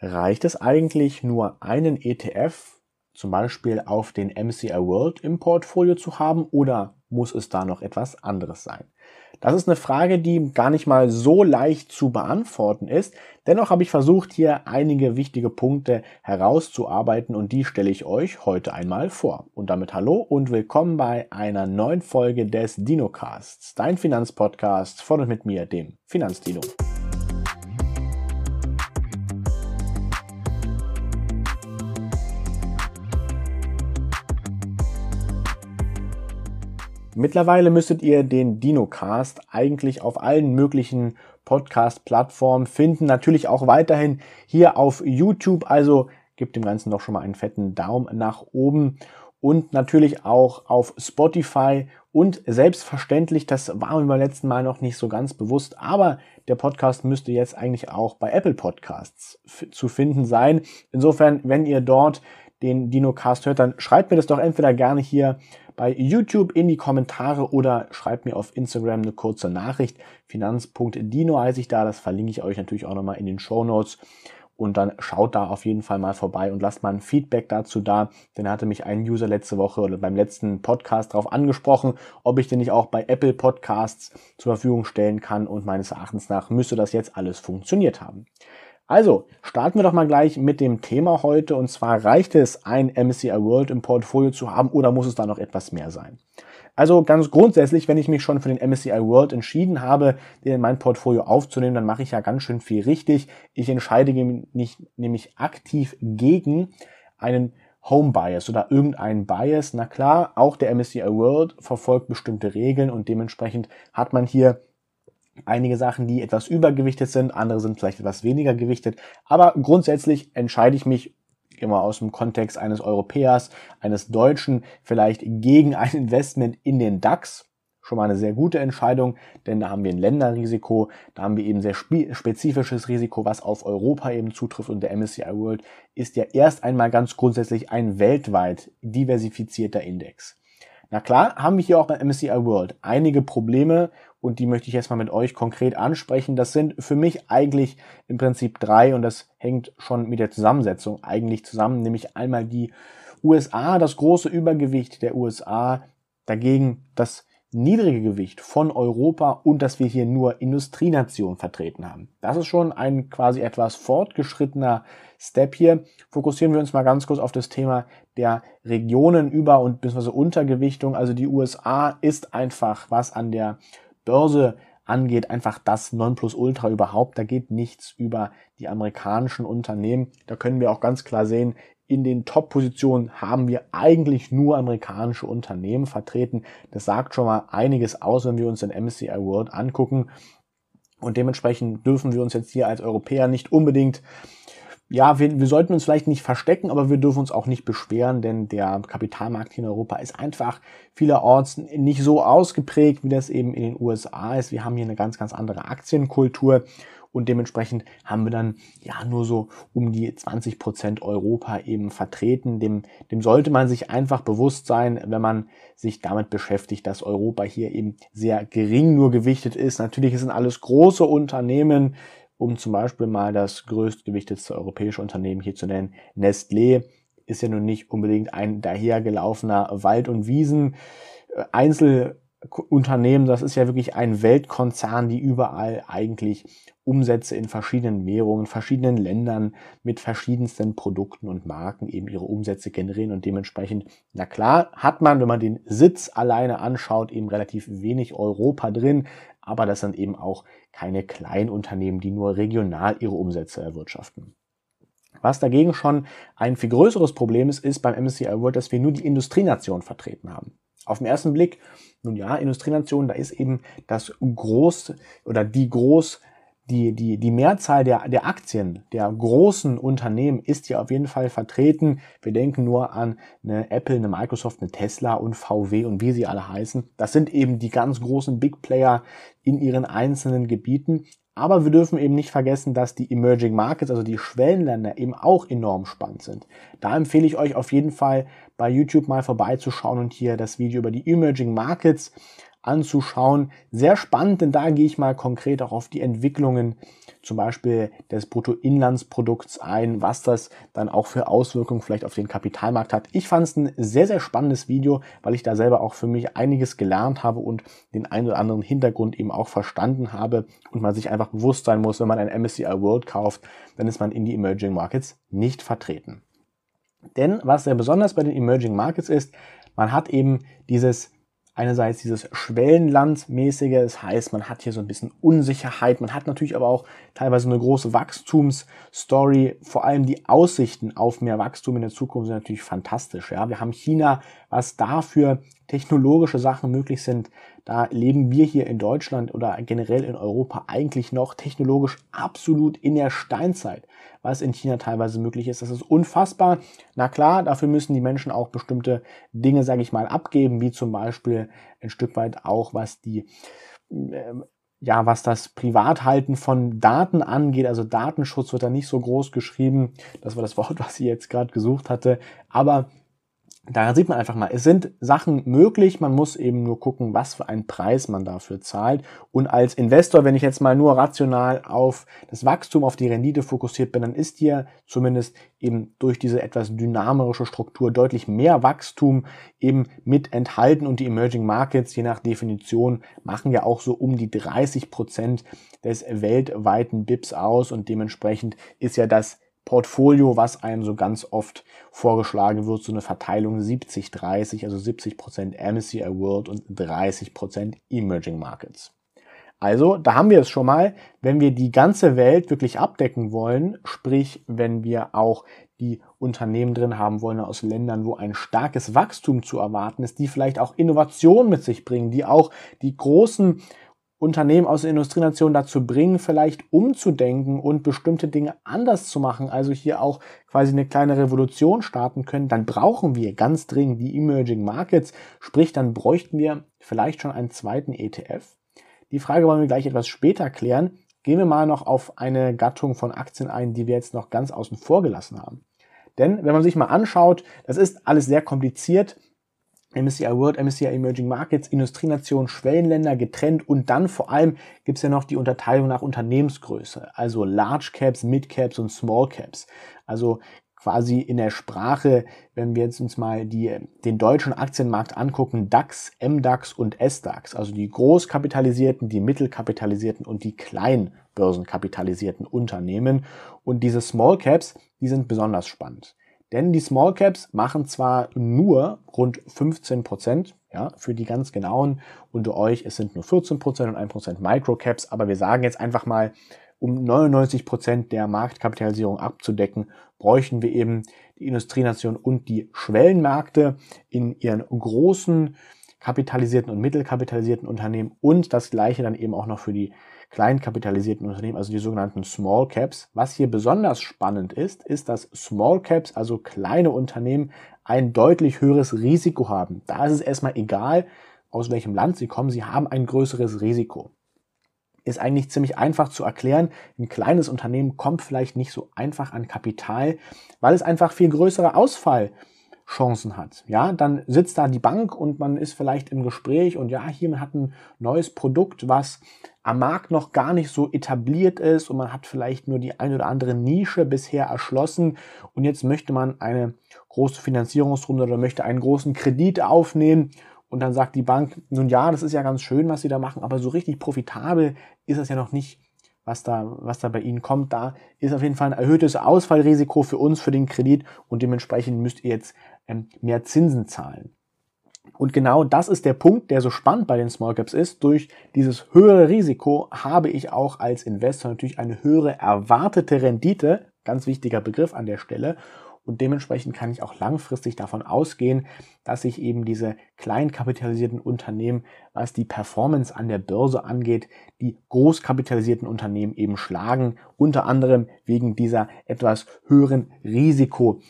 Reicht es eigentlich nur einen ETF zum Beispiel auf den MCI World im Portfolio zu haben oder muss es da noch etwas anderes sein? Das ist eine Frage, die gar nicht mal so leicht zu beantworten ist. Dennoch habe ich versucht, hier einige wichtige Punkte herauszuarbeiten und die stelle ich euch heute einmal vor. Und damit hallo und willkommen bei einer neuen Folge des DinoCasts, dein Finanzpodcast von und mit mir, dem Finanzdino. Mittlerweile müsstet ihr den DinoCast eigentlich auf allen möglichen Podcast-Plattformen finden. Natürlich auch weiterhin hier auf YouTube. Also gebt dem Ganzen doch schon mal einen fetten Daumen nach oben. Und natürlich auch auf Spotify und selbstverständlich, das war mir beim letzten Mal noch nicht so ganz bewusst, aber der Podcast müsste jetzt eigentlich auch bei Apple Podcasts zu finden sein. Insofern, wenn ihr dort den DinoCast hört, dann schreibt mir das doch entweder gerne hier bei YouTube in die Kommentare oder schreibt mir auf Instagram eine kurze Nachricht. Finanz.dino heiße ich da, das verlinke ich euch natürlich auch nochmal in den Show Notes. Und dann schaut da auf jeden Fall mal vorbei und lasst mal ein Feedback dazu da. Denn hatte mich ein User letzte Woche oder beim letzten Podcast darauf angesprochen, ob ich den nicht auch bei Apple Podcasts zur Verfügung stellen kann. Und meines Erachtens nach müsste das jetzt alles funktioniert haben. Also, starten wir doch mal gleich mit dem Thema heute. Und zwar reicht es, ein MSCI World im Portfolio zu haben oder muss es da noch etwas mehr sein? Also ganz grundsätzlich, wenn ich mich schon für den MSCI World entschieden habe, den in mein Portfolio aufzunehmen, dann mache ich ja ganz schön viel richtig. Ich entscheide mich nämlich aktiv gegen einen Home Bias oder irgendeinen Bias. Na klar, auch der MSCI World verfolgt bestimmte Regeln und dementsprechend hat man hier einige Sachen, die etwas übergewichtet sind, andere sind vielleicht etwas weniger gewichtet. Aber grundsätzlich entscheide ich mich immer aus dem Kontext eines Europäers, eines Deutschen, vielleicht gegen ein Investment in den DAX. Schon mal eine sehr gute Entscheidung, denn da haben wir ein Länderrisiko, da haben wir eben sehr spezifisches Risiko, was auf Europa eben zutrifft und der MSCI World ist ja erst einmal ganz grundsätzlich ein weltweit diversifizierter Index. Na klar, haben wir hier auch bei MSCI World einige Probleme und die möchte ich jetzt mal mit euch konkret ansprechen. Das sind für mich eigentlich im Prinzip drei und das hängt schon mit der Zusammensetzung eigentlich zusammen, nämlich einmal die USA, das große Übergewicht der USA, dagegen das niedrige Gewicht von Europa und dass wir hier nur Industrienation vertreten haben. Das ist schon ein quasi etwas fortgeschrittener Step hier. Fokussieren wir uns mal ganz kurz auf das Thema der Regionen über und bzw. Untergewichtung. Also die USA ist einfach was an der Börse angeht, einfach das Nonplusultra überhaupt. Da geht nichts über die amerikanischen Unternehmen. Da können wir auch ganz klar sehen, in den Top-Positionen haben wir eigentlich nur amerikanische Unternehmen vertreten. Das sagt schon mal einiges aus, wenn wir uns den MSCI World angucken. Und dementsprechend dürfen wir uns jetzt hier als Europäer nicht unbedingt ja, wir, wir sollten uns vielleicht nicht verstecken, aber wir dürfen uns auch nicht beschweren, denn der Kapitalmarkt hier in Europa ist einfach vielerorts nicht so ausgeprägt, wie das eben in den USA ist. Wir haben hier eine ganz, ganz andere Aktienkultur und dementsprechend haben wir dann ja nur so um die 20 Prozent Europa eben vertreten. Dem, dem sollte man sich einfach bewusst sein, wenn man sich damit beschäftigt, dass Europa hier eben sehr gering nur gewichtet ist. Natürlich sind alles große Unternehmen, um zum Beispiel mal das größtgewichtetste europäische Unternehmen hier zu nennen, Nestlé, ist ja nun nicht unbedingt ein dahergelaufener Wald- und Wiesen. Einzelunternehmen, das ist ja wirklich ein Weltkonzern, die überall eigentlich Umsätze in verschiedenen Währungen, verschiedenen Ländern mit verschiedensten Produkten und Marken eben ihre Umsätze generieren und dementsprechend, na klar, hat man, wenn man den Sitz alleine anschaut, eben relativ wenig Europa drin, aber das sind eben auch keine Kleinunternehmen, die nur regional ihre Umsätze erwirtschaften. Was dagegen schon ein viel größeres Problem ist, ist beim MSCI World, dass wir nur die Industrienation vertreten haben. Auf den ersten Blick, nun ja, Industrienation, da ist eben das groß oder die groß die, die, die Mehrzahl der, der Aktien der großen Unternehmen ist hier auf jeden Fall vertreten. Wir denken nur an eine Apple, eine Microsoft, eine Tesla und VW und wie sie alle heißen. Das sind eben die ganz großen Big Player in ihren einzelnen Gebieten. Aber wir dürfen eben nicht vergessen, dass die Emerging Markets, also die Schwellenländer, eben auch enorm spannend sind. Da empfehle ich euch auf jeden Fall bei YouTube mal vorbeizuschauen und hier das Video über die Emerging Markets anzuschauen. Sehr spannend, denn da gehe ich mal konkret auch auf die Entwicklungen zum Beispiel des Bruttoinlandsprodukts ein, was das dann auch für Auswirkungen vielleicht auf den Kapitalmarkt hat. Ich fand es ein sehr, sehr spannendes Video, weil ich da selber auch für mich einiges gelernt habe und den einen oder anderen Hintergrund eben auch verstanden habe und man sich einfach bewusst sein muss, wenn man ein MSCI World kauft, dann ist man in die Emerging Markets nicht vertreten. Denn was sehr besonders bei den Emerging Markets ist, man hat eben dieses einerseits dieses Schwellenlandmäßige, das heißt, man hat hier so ein bisschen Unsicherheit, man hat natürlich aber auch teilweise eine große Wachstumsstory, vor allem die Aussichten auf mehr Wachstum in der Zukunft sind natürlich fantastisch. Ja, wir haben China, was dafür technologische Sachen möglich sind. Da leben wir hier in Deutschland oder generell in Europa eigentlich noch technologisch absolut in der Steinzeit, was in China teilweise möglich ist. Das ist unfassbar. Na klar, dafür müssen die Menschen auch bestimmte Dinge, sage ich mal, abgeben, wie zum Beispiel ein Stück weit auch, was die äh, ja, was das Privathalten von Daten angeht, also Datenschutz wird da nicht so groß geschrieben. Das war das Wort, was ich jetzt gerade gesucht hatte. Aber da sieht man einfach mal, es sind Sachen möglich, man muss eben nur gucken, was für einen Preis man dafür zahlt. Und als Investor, wenn ich jetzt mal nur rational auf das Wachstum, auf die Rendite fokussiert bin, dann ist hier zumindest eben durch diese etwas dynamische Struktur deutlich mehr Wachstum eben mit enthalten. Und die Emerging Markets, je nach Definition, machen ja auch so um die 30 Prozent des weltweiten BIPs aus. Und dementsprechend ist ja das Portfolio, was einem so ganz oft vorgeschlagen wird, so eine Verteilung 70-30, also 70% MSCI World und 30% Emerging Markets. Also, da haben wir es schon mal, wenn wir die ganze Welt wirklich abdecken wollen, sprich, wenn wir auch die Unternehmen drin haben wollen aus Ländern, wo ein starkes Wachstum zu erwarten ist, die vielleicht auch Innovation mit sich bringen, die auch die großen Unternehmen aus der Industrienation dazu bringen, vielleicht umzudenken und bestimmte Dinge anders zu machen, also hier auch quasi eine kleine Revolution starten können, dann brauchen wir ganz dringend die Emerging Markets, sprich dann bräuchten wir vielleicht schon einen zweiten ETF. Die Frage wollen wir gleich etwas später klären. Gehen wir mal noch auf eine Gattung von Aktien ein, die wir jetzt noch ganz außen vor gelassen haben. Denn wenn man sich mal anschaut, das ist alles sehr kompliziert. MSCI World, MSCI Emerging Markets, Industrienation, Schwellenländer getrennt und dann vor allem gibt es ja noch die Unterteilung nach Unternehmensgröße, also Large Caps, Mid Caps und Small Caps. Also quasi in der Sprache, wenn wir jetzt uns mal die, den deutschen Aktienmarkt angucken, DAX, MDAX und SDAX, also die großkapitalisierten, die mittelkapitalisierten und die kleinbörsenkapitalisierten Unternehmen. Und diese Small Caps, die sind besonders spannend. Denn die Small Caps machen zwar nur rund 15 Prozent, ja, für die ganz genauen unter euch, es sind nur 14 Prozent und 1 Prozent Micro Caps, aber wir sagen jetzt einfach mal, um 99 Prozent der Marktkapitalisierung abzudecken, bräuchten wir eben die Industrienation und die Schwellenmärkte in ihren großen kapitalisierten und mittelkapitalisierten Unternehmen und das gleiche dann eben auch noch für die kleinkapitalisierten Unternehmen, also die sogenannten Small Caps. Was hier besonders spannend ist, ist, dass Small Caps, also kleine Unternehmen, ein deutlich höheres Risiko haben. Da ist es erstmal egal, aus welchem Land sie kommen, sie haben ein größeres Risiko. Ist eigentlich ziemlich einfach zu erklären. Ein kleines Unternehmen kommt vielleicht nicht so einfach an Kapital, weil es einfach viel größere Ausfall Chancen hat. Ja, dann sitzt da die Bank und man ist vielleicht im Gespräch und ja, hier man hat ein neues Produkt, was am Markt noch gar nicht so etabliert ist und man hat vielleicht nur die ein oder andere Nische bisher erschlossen und jetzt möchte man eine große Finanzierungsrunde oder möchte einen großen Kredit aufnehmen und dann sagt die Bank, nun ja, das ist ja ganz schön, was Sie da machen, aber so richtig profitabel ist das ja noch nicht was da, was da bei Ihnen kommt. Da ist auf jeden Fall ein erhöhtes Ausfallrisiko für uns, für den Kredit und dementsprechend müsst ihr jetzt mehr Zinsen zahlen. Und genau das ist der Punkt, der so spannend bei den Small Caps ist. Durch dieses höhere Risiko habe ich auch als Investor natürlich eine höhere erwartete Rendite, ganz wichtiger Begriff an der Stelle. Und dementsprechend kann ich auch langfristig davon ausgehen, dass sich eben diese kleinkapitalisierten Unternehmen, was die Performance an der Börse angeht, die großkapitalisierten Unternehmen eben schlagen, unter anderem wegen dieser etwas höheren Risiko.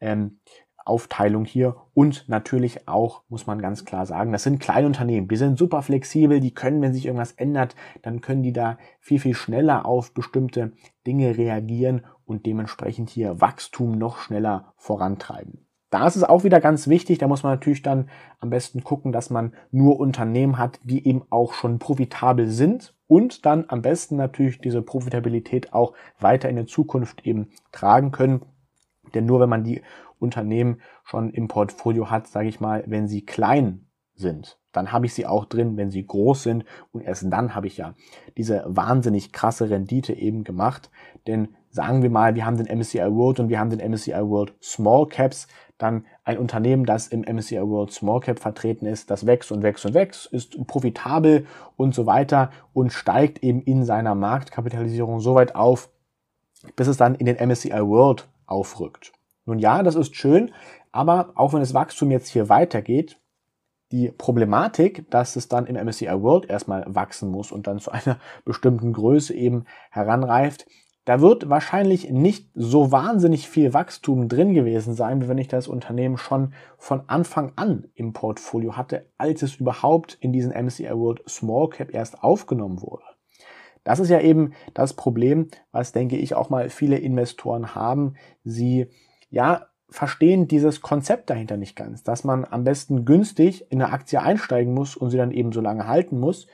Ähm, Aufteilung hier und natürlich auch, muss man ganz klar sagen, das sind Kleinunternehmen, die sind super flexibel, die können, wenn sich irgendwas ändert, dann können die da viel, viel schneller auf bestimmte Dinge reagieren und dementsprechend hier Wachstum noch schneller vorantreiben. Da ist es auch wieder ganz wichtig, da muss man natürlich dann am besten gucken, dass man nur Unternehmen hat, die eben auch schon profitabel sind und dann am besten natürlich diese Profitabilität auch weiter in der Zukunft eben tragen können. Denn nur wenn man die Unternehmen schon im Portfolio hat, sage ich mal, wenn sie klein sind, dann habe ich sie auch drin, wenn sie groß sind und erst dann habe ich ja diese wahnsinnig krasse Rendite eben gemacht. Denn sagen wir mal, wir haben den MSCI World und wir haben den MSCI World Small Caps, dann ein Unternehmen, das im MSCI World Small Cap vertreten ist, das wächst und wächst und wächst, ist profitabel und so weiter und steigt eben in seiner Marktkapitalisierung so weit auf, bis es dann in den MSCI World aufrückt. Nun ja, das ist schön, aber auch wenn das Wachstum jetzt hier weitergeht, die Problematik, dass es dann im MSCI World erstmal wachsen muss und dann zu einer bestimmten Größe eben heranreift, da wird wahrscheinlich nicht so wahnsinnig viel Wachstum drin gewesen sein, wie wenn ich das Unternehmen schon von Anfang an im Portfolio hatte, als es überhaupt in diesen MSCI World Small Cap erst aufgenommen wurde. Das ist ja eben das Problem, was denke ich auch mal viele Investoren haben. Sie ja verstehen dieses Konzept dahinter nicht ganz, dass man am besten günstig in eine Aktie einsteigen muss und sie dann eben so lange halten muss.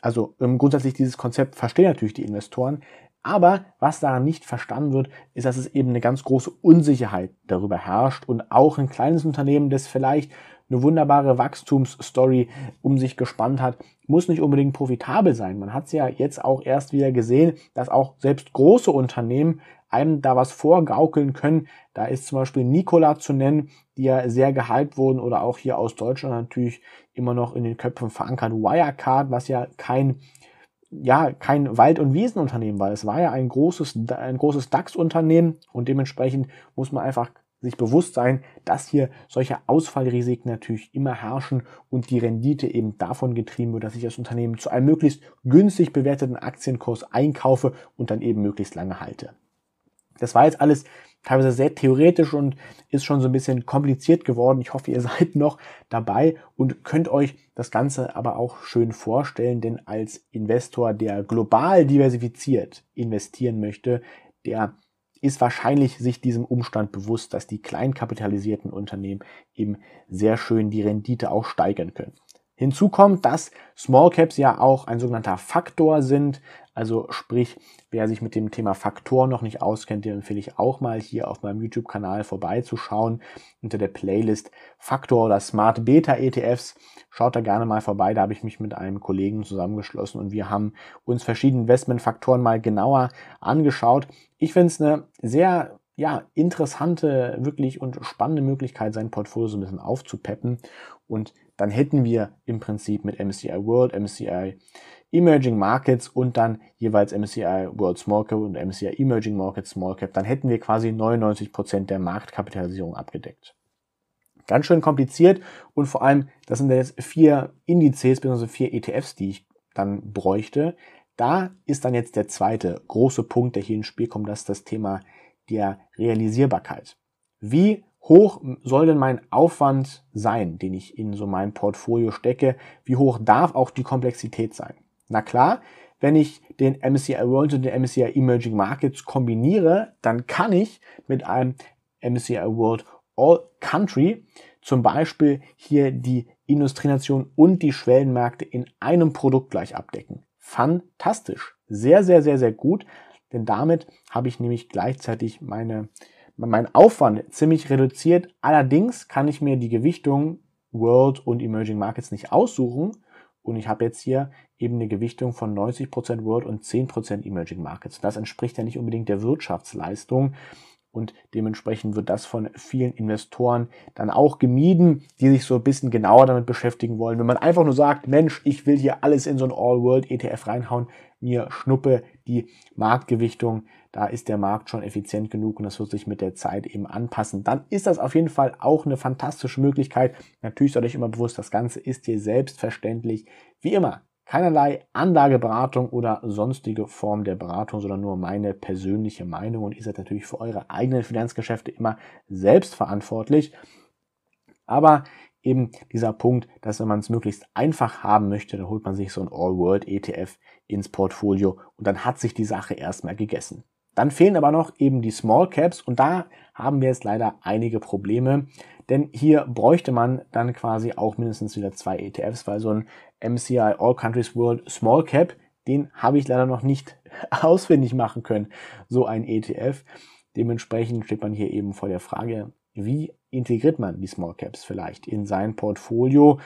Also ähm, grundsätzlich dieses Konzept verstehen natürlich die Investoren, aber was daran nicht verstanden wird, ist, dass es eben eine ganz große Unsicherheit darüber herrscht und auch ein kleines Unternehmen, das vielleicht eine wunderbare Wachstumsstory um sich gespannt hat, muss nicht unbedingt profitabel sein. Man hat es ja jetzt auch erst wieder gesehen, dass auch selbst große Unternehmen einem da was vorgaukeln können. Da ist zum Beispiel Nikola zu nennen, die ja sehr gehypt wurden oder auch hier aus Deutschland natürlich immer noch in den Köpfen verankert. Wirecard, was ja kein ja kein Wald- und Wiesenunternehmen war. Es war ja ein großes, ein großes DAX-Unternehmen und dementsprechend muss man einfach sich bewusst sein, dass hier solche Ausfallrisiken natürlich immer herrschen und die Rendite eben davon getrieben wird, dass ich das Unternehmen zu einem möglichst günstig bewerteten Aktienkurs einkaufe und dann eben möglichst lange halte. Das war jetzt alles teilweise sehr theoretisch und ist schon so ein bisschen kompliziert geworden. Ich hoffe, ihr seid noch dabei und könnt euch das Ganze aber auch schön vorstellen, denn als Investor, der global diversifiziert investieren möchte, der ist wahrscheinlich sich diesem Umstand bewusst, dass die kleinkapitalisierten Unternehmen eben sehr schön die Rendite auch steigern können. Hinzu kommt, dass Small Caps ja auch ein sogenannter Faktor sind. Also sprich, wer sich mit dem Thema Faktoren noch nicht auskennt, dem empfehle ich auch mal hier auf meinem YouTube-Kanal vorbeizuschauen unter der Playlist Faktor oder Smart Beta ETFs. Schaut da gerne mal vorbei, da habe ich mich mit einem Kollegen zusammengeschlossen und wir haben uns verschiedene Investmentfaktoren mal genauer angeschaut. Ich finde es eine sehr ja, interessante, wirklich und spannende Möglichkeit, sein Portfolio so ein bisschen aufzupeppen. Und dann hätten wir im Prinzip mit MSCI World, MSCI Emerging Markets und dann jeweils MSCI World Small Cap und MSCI Emerging Markets Small Cap, dann hätten wir quasi 99 Prozent der Marktkapitalisierung abgedeckt. Ganz schön kompliziert und vor allem, das sind jetzt vier Indizes bzw. vier ETFs, die ich dann bräuchte. Da ist dann jetzt der zweite große Punkt, der hier ins Spiel kommt, das ist das Thema der Realisierbarkeit. Wie hoch soll denn mein Aufwand sein, den ich in so mein Portfolio stecke? Wie hoch darf auch die Komplexität sein? Na klar, wenn ich den MSCI World und den MSCI Emerging Markets kombiniere, dann kann ich mit einem MSCI World All Country zum Beispiel hier die Industrienation und die Schwellenmärkte in einem Produkt gleich abdecken. Fantastisch. Sehr, sehr, sehr, sehr gut. Denn damit habe ich nämlich gleichzeitig meine, meinen Aufwand ziemlich reduziert. Allerdings kann ich mir die Gewichtung World und Emerging Markets nicht aussuchen. Und ich habe jetzt hier eben eine Gewichtung von 90% World und 10% Emerging Markets. Das entspricht ja nicht unbedingt der Wirtschaftsleistung und dementsprechend wird das von vielen Investoren dann auch gemieden, die sich so ein bisschen genauer damit beschäftigen wollen. Wenn man einfach nur sagt, Mensch, ich will hier alles in so ein All-World-ETF reinhauen, mir schnuppe die Marktgewichtung, da ist der Markt schon effizient genug und das wird sich mit der Zeit eben anpassen. Dann ist das auf jeden Fall auch eine fantastische Möglichkeit. Natürlich seid euch immer bewusst, das Ganze ist hier selbstverständlich. Wie immer, keinerlei Anlageberatung oder sonstige Form der Beratung, sondern nur meine persönliche Meinung. Und ihr seid natürlich für eure eigenen Finanzgeschäfte immer selbst verantwortlich. Aber eben dieser Punkt, dass wenn man es möglichst einfach haben möchte, dann holt man sich so ein All-World-ETF ins Portfolio und dann hat sich die Sache erstmal gegessen. Dann fehlen aber noch eben die Small Caps und da haben wir jetzt leider einige Probleme, denn hier bräuchte man dann quasi auch mindestens wieder zwei ETFs, weil so ein MCI All Countries World Small Cap, den habe ich leider noch nicht ausfindig machen können, so ein ETF. Dementsprechend steht man hier eben vor der Frage, wie integriert man die Small Caps vielleicht in sein Portfolio?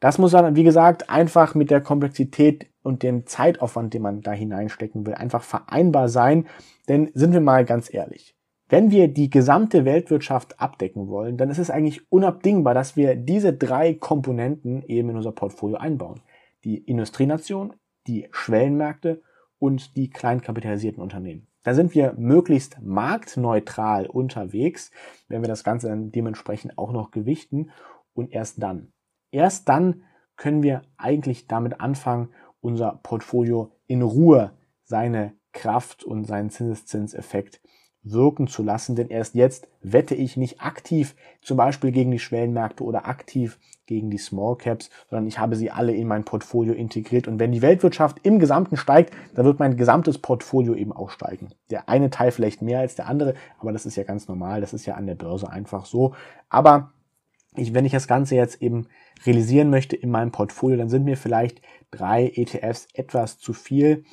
Das muss dann, wie gesagt, einfach mit der Komplexität und dem Zeitaufwand, den man da hineinstecken will, einfach vereinbar sein. Denn sind wir mal ganz ehrlich, wenn wir die gesamte Weltwirtschaft abdecken wollen, dann ist es eigentlich unabdingbar, dass wir diese drei Komponenten eben in unser Portfolio einbauen. Die Industrienation, die Schwellenmärkte und die kleinkapitalisierten Unternehmen. Da sind wir möglichst marktneutral unterwegs, wenn wir das Ganze dann dementsprechend auch noch gewichten. Und erst dann, erst dann können wir eigentlich damit anfangen, unser Portfolio in Ruhe seine Kraft und seinen Zinseszinseffekt wirken zu lassen, denn erst jetzt wette ich nicht aktiv zum Beispiel gegen die Schwellenmärkte oder aktiv gegen die Small Caps, sondern ich habe sie alle in mein Portfolio integriert. Und wenn die Weltwirtschaft im Gesamten steigt, dann wird mein gesamtes Portfolio eben auch steigen. Der eine Teil vielleicht mehr als der andere, aber das ist ja ganz normal, das ist ja an der Börse einfach so. Aber ich, wenn ich das Ganze jetzt eben realisieren möchte in meinem Portfolio, dann sind mir vielleicht drei ETFs etwas zu viel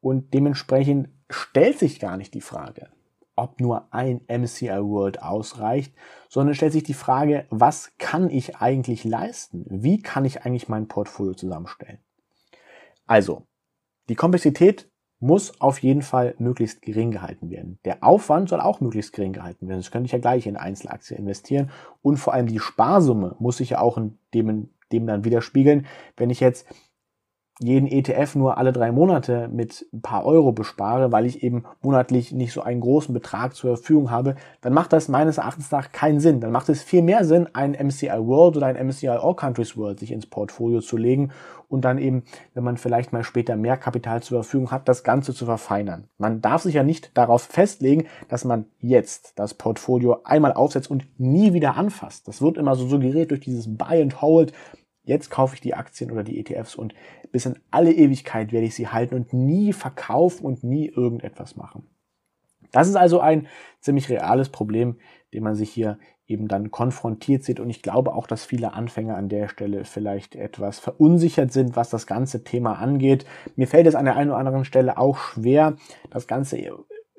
und dementsprechend stellt sich gar nicht die Frage, ob nur ein MCI World ausreicht, sondern stellt sich die Frage, was kann ich eigentlich leisten? Wie kann ich eigentlich mein Portfolio zusammenstellen? Also, die Komplexität muss auf jeden Fall möglichst gering gehalten werden. Der Aufwand soll auch möglichst gering gehalten werden. Das könnte ich ja gleich in Einzelaktien investieren. Und vor allem die Sparsumme muss sich ja auch in dem, dem dann widerspiegeln. Wenn ich jetzt jeden ETF nur alle drei Monate mit ein paar Euro bespare, weil ich eben monatlich nicht so einen großen Betrag zur Verfügung habe, dann macht das meines Erachtens nach keinen Sinn. Dann macht es viel mehr Sinn, ein MCI World oder ein MCI All Countries World sich ins Portfolio zu legen und dann eben, wenn man vielleicht mal später mehr Kapital zur Verfügung hat, das Ganze zu verfeinern. Man darf sich ja nicht darauf festlegen, dass man jetzt das Portfolio einmal aufsetzt und nie wieder anfasst. Das wird immer so suggeriert durch dieses Buy and Hold jetzt kaufe ich die Aktien oder die ETFs und bis in alle Ewigkeit werde ich sie halten und nie verkaufen und nie irgendetwas machen. Das ist also ein ziemlich reales Problem, dem man sich hier eben dann konfrontiert sieht. Und ich glaube auch, dass viele Anfänger an der Stelle vielleicht etwas verunsichert sind, was das ganze Thema angeht. Mir fällt es an der einen oder anderen Stelle auch schwer, das Ganze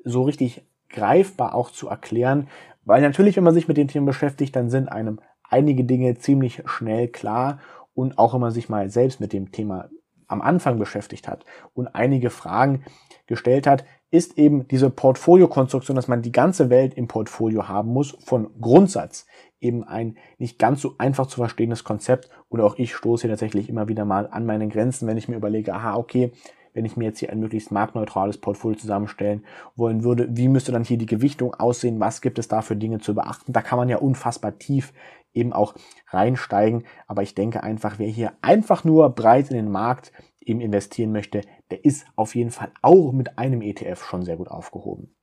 so richtig greifbar auch zu erklären, weil natürlich, wenn man sich mit den Themen beschäftigt, dann sind einem einige Dinge ziemlich schnell klar und auch wenn man sich mal selbst mit dem Thema am Anfang beschäftigt hat und einige Fragen gestellt hat, ist eben diese Portfoliokonstruktion, dass man die ganze Welt im Portfolio haben muss, von Grundsatz eben ein nicht ganz so einfach zu verstehendes Konzept. Und auch ich stoße hier tatsächlich immer wieder mal an meine Grenzen, wenn ich mir überlege, aha, okay, wenn ich mir jetzt hier ein möglichst marktneutrales Portfolio zusammenstellen wollen würde, wie müsste dann hier die Gewichtung aussehen? Was gibt es da für Dinge zu beachten? Da kann man ja unfassbar tief eben auch reinsteigen. Aber ich denke einfach, wer hier einfach nur breit in den Markt eben investieren möchte, der ist auf jeden Fall auch mit einem ETF schon sehr gut aufgehoben.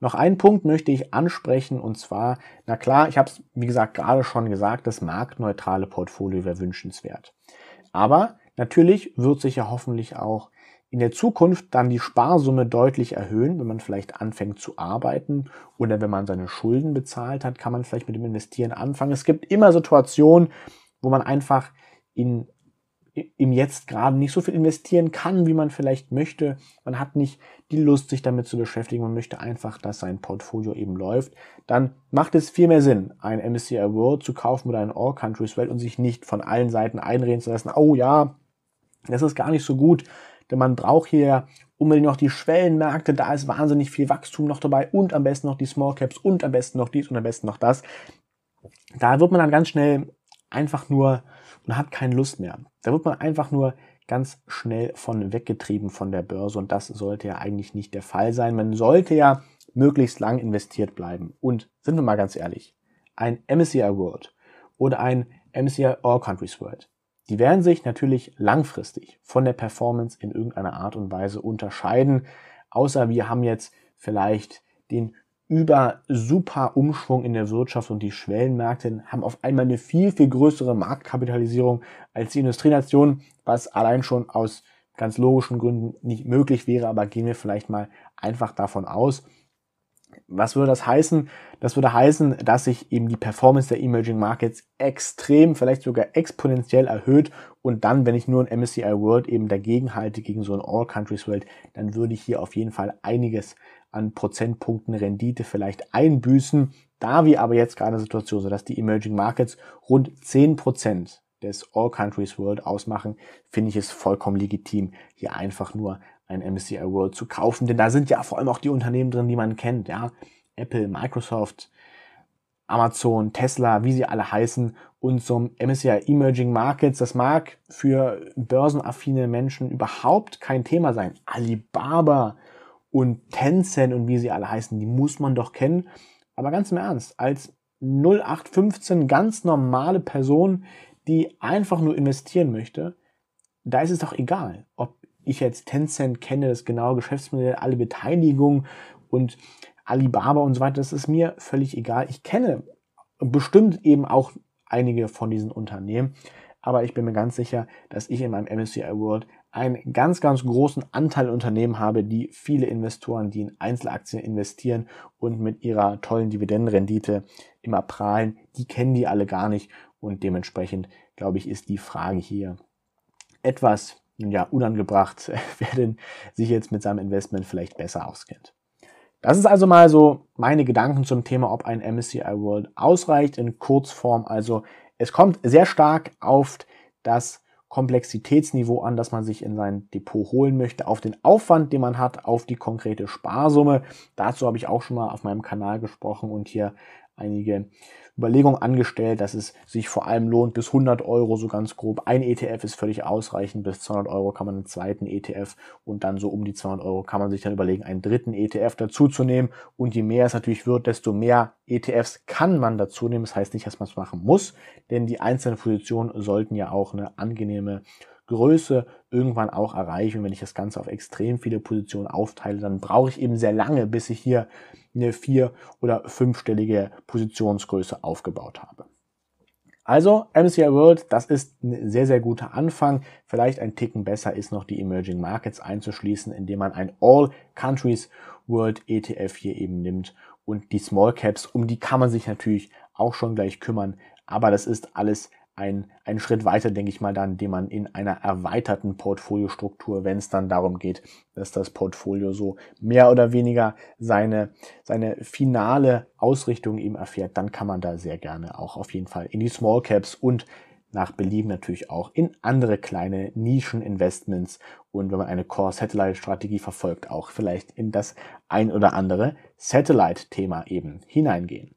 Noch einen Punkt möchte ich ansprechen und zwar, na klar, ich habe es wie gesagt gerade schon gesagt, das marktneutrale Portfolio wäre wünschenswert. Aber natürlich wird sich ja hoffentlich auch in der Zukunft dann die Sparsumme deutlich erhöhen, wenn man vielleicht anfängt zu arbeiten oder wenn man seine Schulden bezahlt hat, kann man vielleicht mit dem Investieren anfangen. Es gibt immer Situationen, wo man einfach in, im Jetzt gerade nicht so viel investieren kann, wie man vielleicht möchte. Man hat nicht die Lust, sich damit zu beschäftigen. Man möchte einfach, dass sein Portfolio eben läuft. Dann macht es viel mehr Sinn, ein MSCI World zu kaufen oder ein All Countries World und sich nicht von allen Seiten einreden zu lassen, oh ja, das ist gar nicht so gut denn man braucht hier unbedingt noch die Schwellenmärkte, da ist wahnsinnig viel Wachstum noch dabei und am besten noch die Small Caps und am besten noch dies und am besten noch das. Da wird man dann ganz schnell einfach nur und hat keine Lust mehr. Da wird man einfach nur ganz schnell von weggetrieben von der Börse und das sollte ja eigentlich nicht der Fall sein. Man sollte ja möglichst lang investiert bleiben. Und sind wir mal ganz ehrlich, ein MSCI World oder ein MSCI All Countries World, die werden sich natürlich langfristig von der Performance in irgendeiner Art und Weise unterscheiden, außer wir haben jetzt vielleicht den über super Umschwung in der Wirtschaft und die Schwellenmärkte haben auf einmal eine viel, viel größere Marktkapitalisierung als die Industrienationen, was allein schon aus ganz logischen Gründen nicht möglich wäre, aber gehen wir vielleicht mal einfach davon aus. Was würde das heißen? Das würde heißen, dass sich eben die Performance der Emerging Markets extrem, vielleicht sogar exponentiell erhöht und dann, wenn ich nur ein MSCI World eben dagegen halte, gegen so ein All Countries World, dann würde ich hier auf jeden Fall einiges an Prozentpunkten Rendite vielleicht einbüßen. Da wir aber jetzt gerade eine Situation sind, dass die Emerging Markets rund 10% des All Countries World ausmachen, finde ich es vollkommen legitim, hier einfach nur ein MSCI World zu kaufen, denn da sind ja vor allem auch die Unternehmen drin, die man kennt, ja. Apple, Microsoft, Amazon, Tesla, wie sie alle heißen und zum MSCI Emerging Markets. Das mag für börsenaffine Menschen überhaupt kein Thema sein. Alibaba und Tencent und wie sie alle heißen, die muss man doch kennen. Aber ganz im Ernst, als 0815 ganz normale Person, die einfach nur investieren möchte, da ist es doch egal, ob ich jetzt Tencent kenne, das genaue Geschäftsmodell, alle Beteiligungen und Alibaba und so weiter, das ist mir völlig egal. Ich kenne bestimmt eben auch einige von diesen Unternehmen, aber ich bin mir ganz sicher, dass ich in meinem MSCI World einen ganz, ganz großen Anteil Unternehmen habe, die viele Investoren, die in Einzelaktien investieren und mit ihrer tollen Dividendenrendite immer prahlen, die kennen die alle gar nicht und dementsprechend, glaube ich, ist die Frage hier etwas ja, unangebracht, wer denn sich jetzt mit seinem Investment vielleicht besser auskennt. Das ist also mal so meine Gedanken zum Thema, ob ein MSCI World ausreicht in Kurzform. Also es kommt sehr stark auf das Komplexitätsniveau an, das man sich in sein Depot holen möchte, auf den Aufwand, den man hat, auf die konkrete Sparsumme. Dazu habe ich auch schon mal auf meinem Kanal gesprochen und hier einige Überlegung angestellt, dass es sich vor allem lohnt, bis 100 Euro so ganz grob. Ein ETF ist völlig ausreichend, bis 200 Euro kann man einen zweiten ETF und dann so um die 200 Euro kann man sich dann überlegen, einen dritten ETF dazuzunehmen. Und je mehr es natürlich wird, desto mehr ETFs kann man dazu. Das heißt nicht, dass man es machen muss, denn die einzelnen Positionen sollten ja auch eine angenehme Größe irgendwann auch erreichen. Und wenn ich das Ganze auf extrem viele Positionen aufteile, dann brauche ich eben sehr lange, bis ich hier eine vier- oder fünfstellige Positionsgröße aufgebaut habe. Also MSCI World, das ist ein sehr, sehr guter Anfang. Vielleicht ein Ticken besser ist noch die Emerging Markets einzuschließen, indem man ein All Countries World ETF hier eben nimmt. Und die Small Caps, um die kann man sich natürlich auch schon gleich kümmern. Aber das ist alles ein, einen Schritt weiter, denke ich mal, dann, den man in einer erweiterten Portfoliostruktur, wenn es dann darum geht, dass das Portfolio so mehr oder weniger seine, seine finale Ausrichtung eben erfährt, dann kann man da sehr gerne auch auf jeden Fall in die Small Caps und nach Belieben natürlich auch in andere kleine Nischen-Investments und wenn man eine Core-Satellite-Strategie verfolgt, auch vielleicht in das ein oder andere Satellite-Thema eben hineingehen.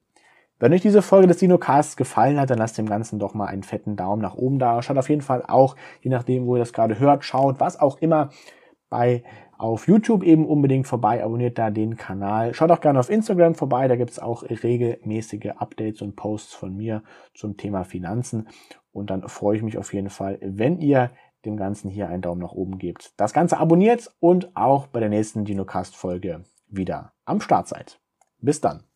Wenn euch diese Folge des Dinocasts gefallen hat, dann lasst dem Ganzen doch mal einen fetten Daumen nach oben da. Schaut auf jeden Fall auch, je nachdem, wo ihr das gerade hört, schaut, was auch immer bei auf YouTube eben unbedingt vorbei, abonniert da den Kanal. Schaut auch gerne auf Instagram vorbei, da gibt es auch regelmäßige Updates und Posts von mir zum Thema Finanzen. Und dann freue ich mich auf jeden Fall, wenn ihr dem Ganzen hier einen Daumen nach oben gebt. Das Ganze abonniert und auch bei der nächsten Dinocast-Folge wieder am Start seid. Bis dann.